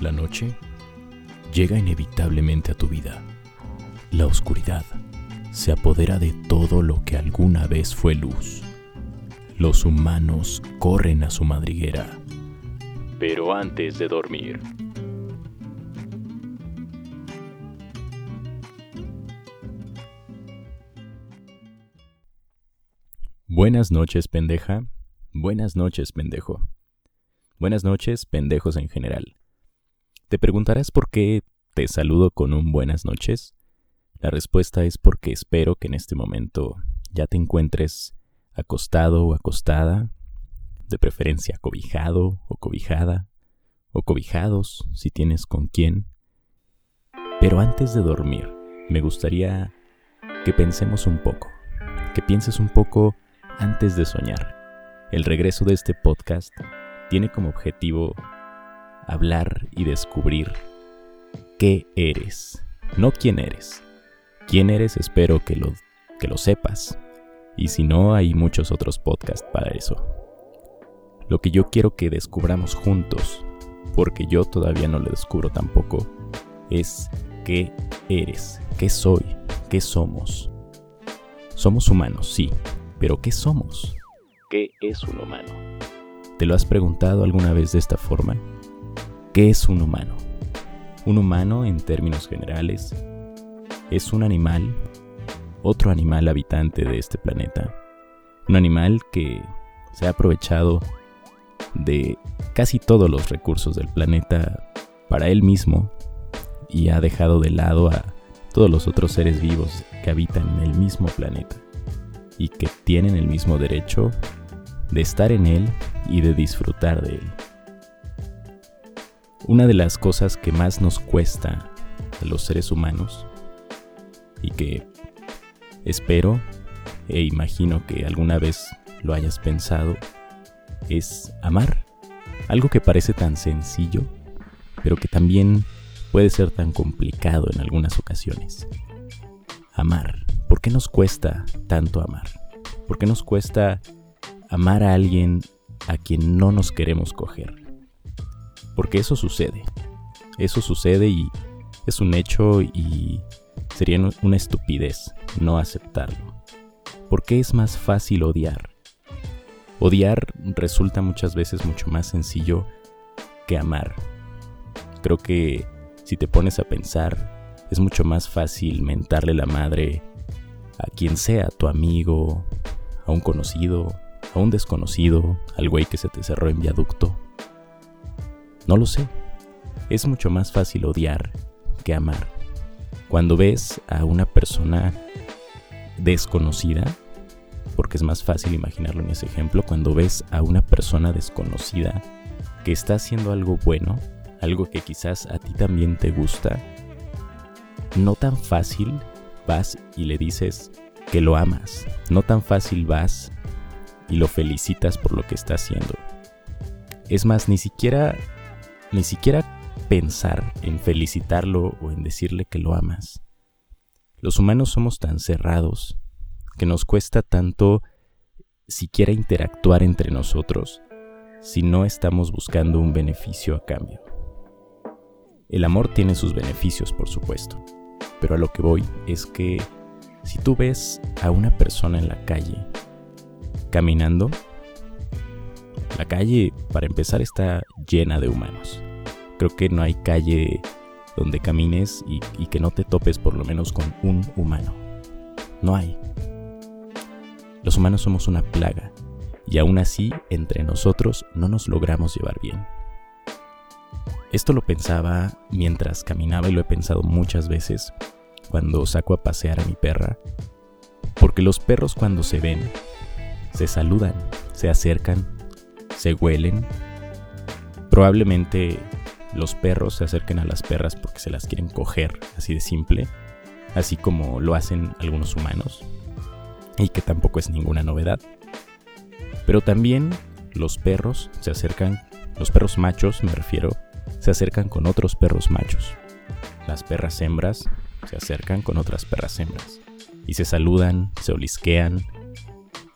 La noche llega inevitablemente a tu vida. La oscuridad se apodera de todo lo que alguna vez fue luz. Los humanos corren a su madriguera. Pero antes de dormir, Buenas noches, pendeja. Buenas noches, pendejo. Buenas noches, pendejos en general. Te preguntarás por qué te saludo con un buenas noches. La respuesta es porque espero que en este momento ya te encuentres acostado o acostada, de preferencia cobijado o cobijada, o cobijados si tienes con quién. Pero antes de dormir, me gustaría que pensemos un poco, que pienses un poco antes de soñar. El regreso de este podcast tiene como objetivo hablar y descubrir qué eres, no quién eres. Quién eres espero que lo, que lo sepas. Y si no, hay muchos otros podcasts para eso. Lo que yo quiero que descubramos juntos, porque yo todavía no lo descubro tampoco, es qué eres, qué soy, qué somos. Somos humanos, sí, pero ¿qué somos? ¿Qué es un humano? ¿Te lo has preguntado alguna vez de esta forma? ¿Qué es un humano? Un humano, en términos generales, es un animal, otro animal habitante de este planeta. Un animal que se ha aprovechado de casi todos los recursos del planeta para él mismo y ha dejado de lado a todos los otros seres vivos que habitan en el mismo planeta y que tienen el mismo derecho de estar en él y de disfrutar de él. Una de las cosas que más nos cuesta a los seres humanos y que espero e imagino que alguna vez lo hayas pensado es amar. Algo que parece tan sencillo, pero que también puede ser tan complicado en algunas ocasiones. Amar. ¿Por qué nos cuesta tanto amar? ¿Por qué nos cuesta amar a alguien a quien no nos queremos coger. Porque eso sucede. Eso sucede y es un hecho y sería una estupidez no aceptarlo. Porque es más fácil odiar. Odiar resulta muchas veces mucho más sencillo que amar. Creo que si te pones a pensar, es mucho más fácil mentarle la madre a quien sea, tu amigo, a un conocido, a un desconocido, al güey que se te cerró en viaducto. No lo sé. Es mucho más fácil odiar que amar. Cuando ves a una persona desconocida, porque es más fácil imaginarlo en ese ejemplo, cuando ves a una persona desconocida que está haciendo algo bueno, algo que quizás a ti también te gusta, no tan fácil vas y le dices que lo amas, no tan fácil vas y lo felicitas por lo que está haciendo. Es más, ni siquiera, ni siquiera pensar en felicitarlo o en decirle que lo amas. Los humanos somos tan cerrados que nos cuesta tanto siquiera interactuar entre nosotros si no estamos buscando un beneficio a cambio. El amor tiene sus beneficios, por supuesto, pero a lo que voy es que si tú ves a una persona en la calle caminando, la calle, para empezar, está llena de humanos. Creo que no hay calle donde camines y, que no te topes por lo menos con un humano. No hay. Los humanos somos una plaga y aún así entre nosotros no nos logramos llevar bien. Esto lo pensaba mientras caminaba y lo he pensado muchas veces cuando saco a pasear a mi perra, porque los perros cuando se ven se saludan, se acercan, se huelen. Probablemente los perros se acerquen a las perras porque se las quieren coger, así de simple, así como lo hacen algunos humanos, y que tampoco es ninguna novedad. Pero también los perros se acercan, los perros machos me refiero, se acercan con otros perros machos. Las perras hembras se acercan con otras perras hembras y se saludan, se olisquean,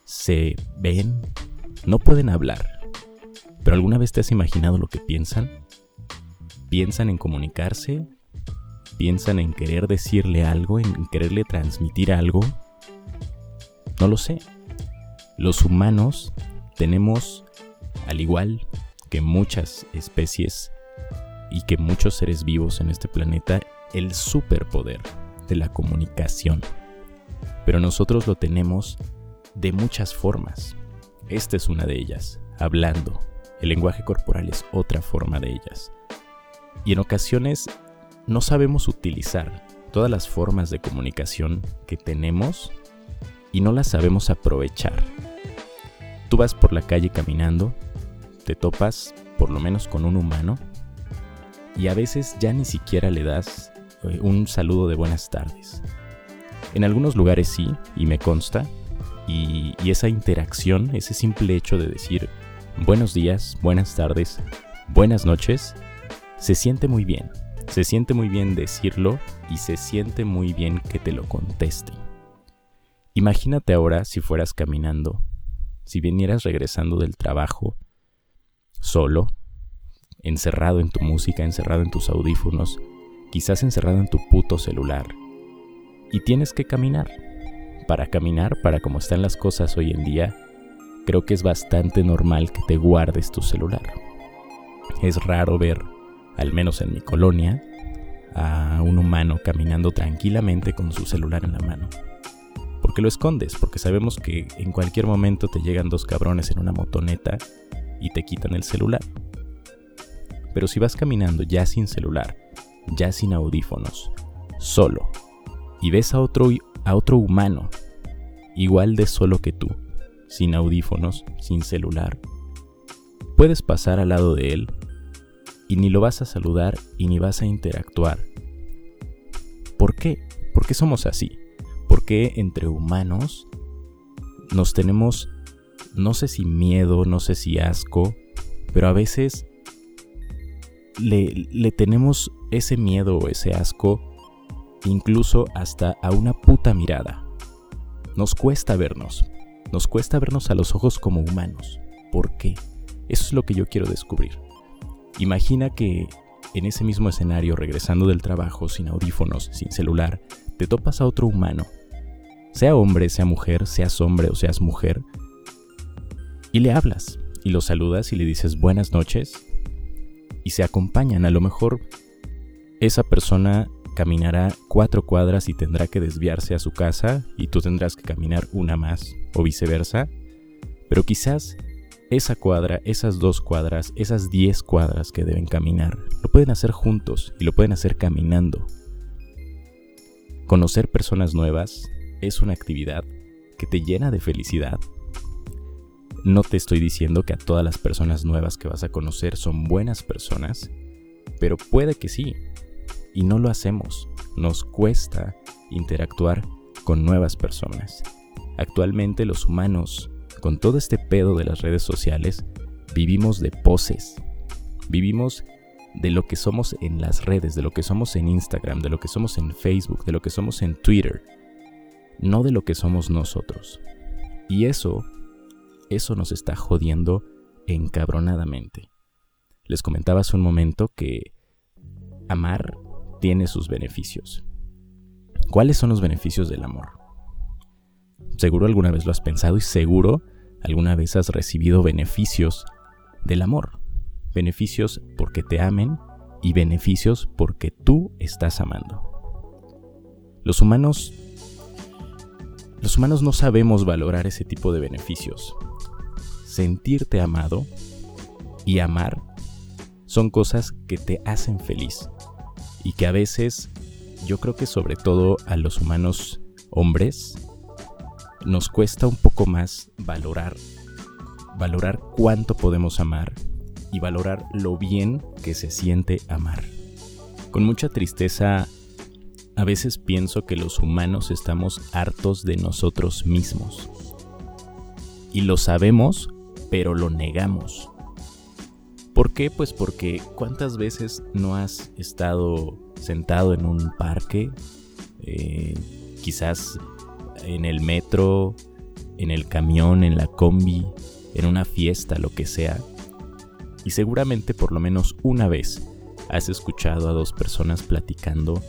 se ven, no pueden hablar. Pero ¿alguna vez te has imaginado lo que piensan? piensan en comunicarse, piensan en querer decirle algo, en quererle transmitir algo. No lo sé. Los humanos tenemos, al igual que muchas especies y que muchos seres vivos en este planeta, el superpoder de la comunicación. Pero nosotros lo tenemos de muchas formas. Esta es una de ellas, hablando. El lenguaje corporal es otra forma de ellas. Y en ocasiones no sabemos utilizar todas las formas de comunicación que tenemos y no las sabemos aprovechar. Tú vas por la calle caminando, te topas por lo menos con un humano y a veces ya ni siquiera le das eh, un saludo de buenas tardes. En algunos lugares sí, y me consta, y, esa interacción, ese simple hecho de decir buenos días, buenas tardes, buenas noches, se siente muy bien. Se siente muy bien decirlo y se siente muy bien que te lo contesten. Imagínate ahora si fueras caminando, si vinieras regresando del trabajo, solo, encerrado en tu música, encerrado en tus audífonos, quizás encerrado en tu puto celular, y tienes que caminar para caminar, para como están las cosas hoy en día, creo que es bastante normal que te guardes tu celular. Es raro ver, al menos en mi colonia, a un humano caminando tranquilamente con su celular en la mano. ¿Por qué lo escondes? Porque sabemos que en cualquier momento te llegan dos cabrones en una motoneta y te quitan el celular. Pero si vas caminando ya sin celular, ya sin audífonos, solo, y ves a otro a otro humano, igual de solo que tú, sin audífonos, sin celular, puedes pasar al lado de él y ni lo vas a saludar y ni vas a interactuar. ¿Por qué? ¿Por qué somos así? ¿Por qué entre humanos nos tenemos, no sé si miedo, no sé si asco, pero a veces le, le tenemos ese miedo o ese asco incluso hasta a una puta mirada. Nos cuesta vernos, nos cuesta vernos a los ojos como humanos. ¿Por qué? Eso es lo que yo quiero descubrir. Imagina que en ese mismo escenario, regresando del trabajo, sin audífonos, sin celular, te topas a otro humano. Sea hombre, sea mujer, seas hombre o seas mujer, y le hablas, y lo saludas y le dices buenas noches, y se acompañan. A lo mejor esa persona caminará cuatro cuadras y tendrá que desviarse a su casa y tú tendrás que caminar una más o viceversa. Pero quizás esa cuadra, esas dos cuadras, esas diez cuadras que deben caminar, lo pueden hacer juntos y lo pueden hacer caminando. Conocer personas nuevas es una actividad que te llena de felicidad. No te estoy diciendo que a todas las personas nuevas que vas a conocer son buenas personas, pero puede que sí, y no lo hacemos. Nos cuesta interactuar con nuevas personas. Actualmente los humanos, con todo este pedo de las redes sociales, vivimos de poses. Vivimos de lo que somos en las redes, de lo que somos en Instagram, de lo que somos en Facebook, de lo que somos en Twitter, no de lo que somos nosotros. Y eso, eso nos está jodiendo encabronadamente. Les comentaba hace un momento que amar tiene sus beneficios. ¿Cuáles son los beneficios del amor? Seguro alguna vez lo has pensado y seguro alguna vez has recibido beneficios del amor. Beneficios porque te amen y beneficios porque tú estás amando. Los humanos los humanos no sabemos valorar ese tipo de beneficios. Sentirte amado y amar son cosas que te hacen feliz y que a veces yo creo que sobre todo a los humanos hombres nos cuesta un poco más valorar valorar cuánto podemos amar y valorar lo bien que se siente amar. Con mucha tristeza a veces pienso que los humanos estamos hartos de nosotros mismos. Y lo sabemos, pero lo negamos. ¿Por qué? Pues porque cuántas veces no has estado sentado en un parque, eh, quizás en el metro, en el camión, en la combi, en una fiesta, lo que sea, y seguramente por lo menos una vez has escuchado a dos personas platicando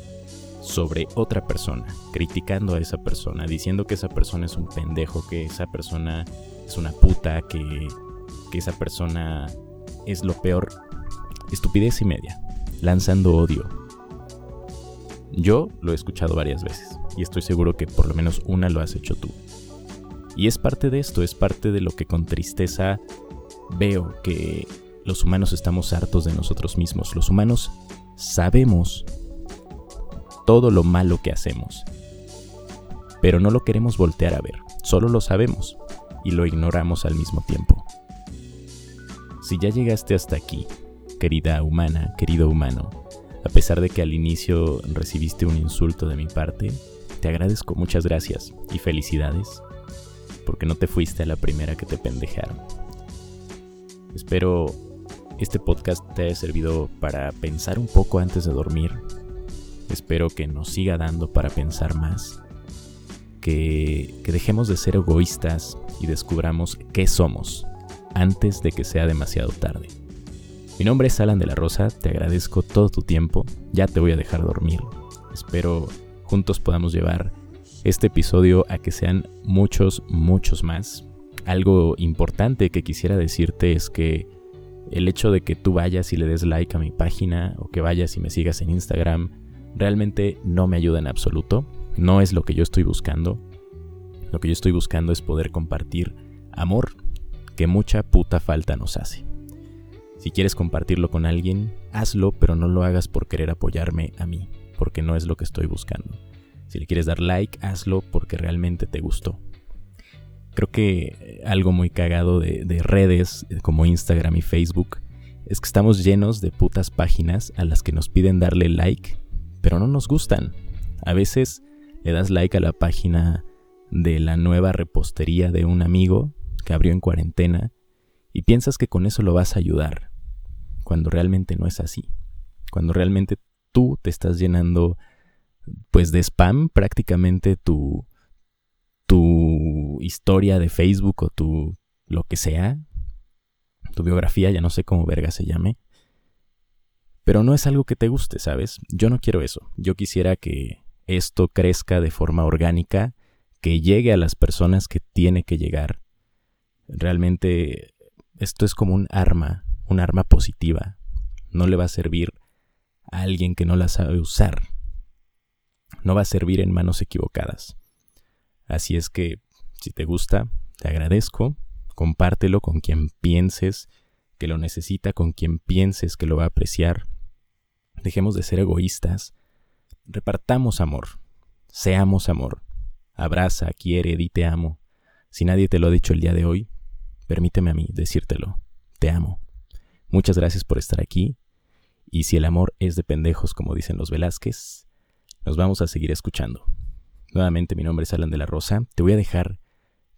sobre otra persona, criticando a esa persona, diciendo que esa persona es un pendejo, que esa persona es una puta, que, que esa persona es lo peor. Estupidez y media, lanzando odio. Yo lo he escuchado varias veces y estoy seguro que por lo menos una lo has hecho tú. Y es parte de esto, es parte de lo que con tristeza veo que los humanos estamos hartos de nosotros mismos. Los humanos sabemos todo lo malo que hacemos. Pero no lo queremos voltear a ver, solo lo sabemos y lo ignoramos al mismo tiempo. Si ya llegaste hasta aquí, querida humana, querido humano, a pesar de que al inicio recibiste un insulto de mi parte, te agradezco muchas gracias y felicidades, porque no te fuiste a la primera que te pendejaron. Espero este podcast te haya servido para pensar un poco antes de dormir Espero que nos siga dando para pensar más, que, dejemos de ser egoístas y descubramos qué somos antes de que sea demasiado tarde. Mi nombre es Alan de la Rosa, te agradezco todo tu tiempo, ya te voy a dejar dormir. Espero juntos podamos llevar este episodio a que sean muchos, muchos más. Algo importante que quisiera decirte es que el hecho de que tú vayas y le des like a mi página o que vayas y me sigas en Instagram realmente no me ayuda en absoluto, no es lo que yo estoy buscando. Lo que yo estoy buscando es poder compartir amor que mucha puta falta nos hace. Si quieres compartirlo con alguien, hazlo, pero no lo hagas por querer apoyarme a mí, porque no es lo que estoy buscando. Si le quieres dar like, hazlo porque realmente te gustó. Creo que algo muy cagado de, de redes como Instagram y Facebook es que estamos llenos de putas páginas a las que nos piden darle like pero no nos gustan. A veces le das like a la página de la nueva repostería de un amigo que abrió en cuarentena y piensas que con eso lo vas a ayudar, cuando realmente no es así. Cuando realmente tú te estás llenando pues de spam prácticamente tu tu historia de Facebook o tu lo que sea, tu biografía, ya no sé cómo verga se llame, pero no es algo que te guste, ¿sabes? Yo no quiero eso. Yo quisiera que esto crezca de forma orgánica, que llegue a las personas que tiene que llegar. Realmente esto es como un arma, un arma positiva. No le va a servir a alguien que no la sabe usar. No va a servir en manos equivocadas. Así es que, si te gusta, te agradezco. Compártelo con quien pienses que lo necesita, con quien pienses que lo va a apreciar dejemos de ser egoístas, repartamos amor, seamos amor, abraza, quiere, di te amo. Si nadie te lo ha dicho el día de hoy, permíteme a mí decírtelo, te amo. Muchas gracias por estar aquí, y si el amor es de pendejos, como dicen los Velázquez, nos vamos a seguir escuchando. Nuevamente mi nombre es Alan de la Rosa, te voy a dejar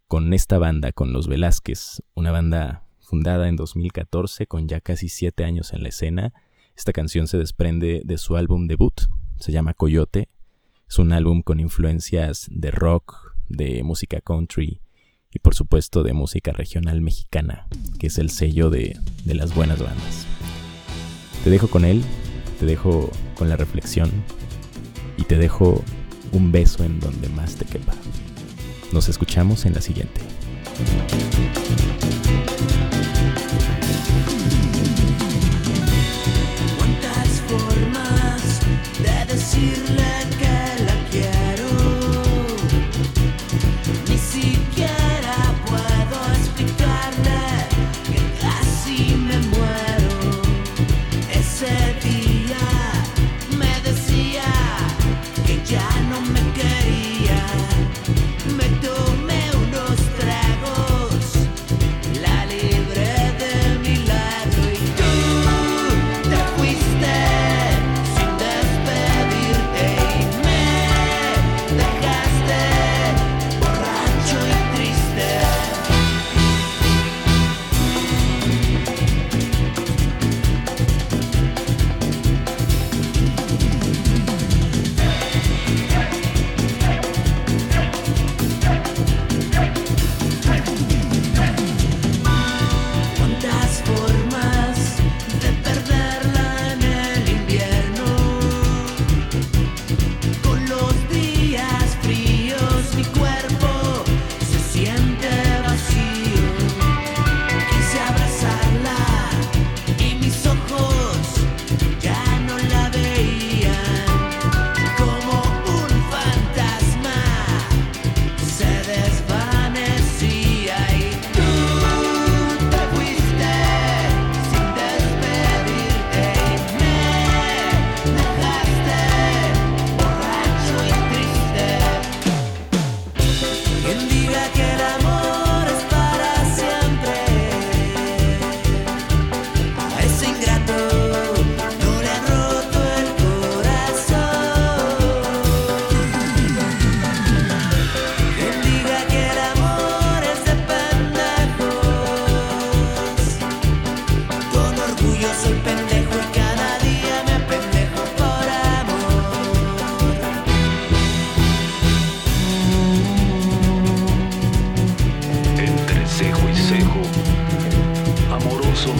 con esta banda, con los Velázquez, una banda fundada en 2014 con ya casi siete años en la escena, esta canción se desprende de su álbum debut, se llama Coyote. Es un álbum con influencias de rock, de música country y por supuesto de música regional mexicana, que es el sello de, de las buenas bandas. Te dejo con él, te dejo con la reflexión y te dejo un beso en donde más te quepa. Nos escuchamos en la siguiente.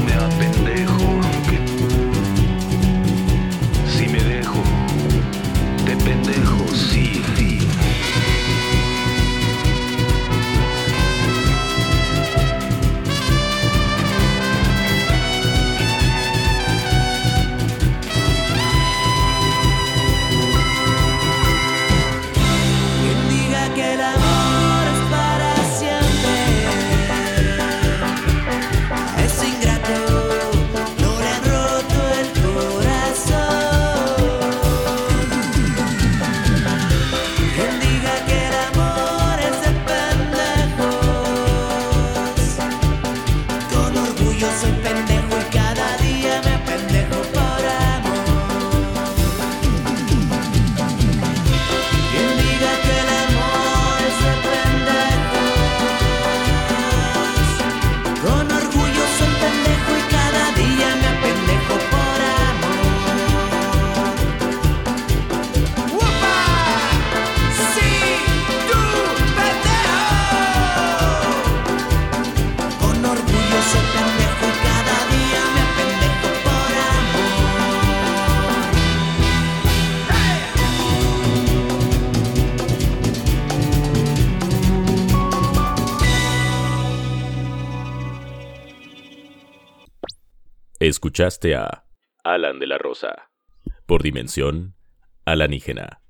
me apendejo. Escuchaste a Alan de la Rosa por Dimensión Alanígena.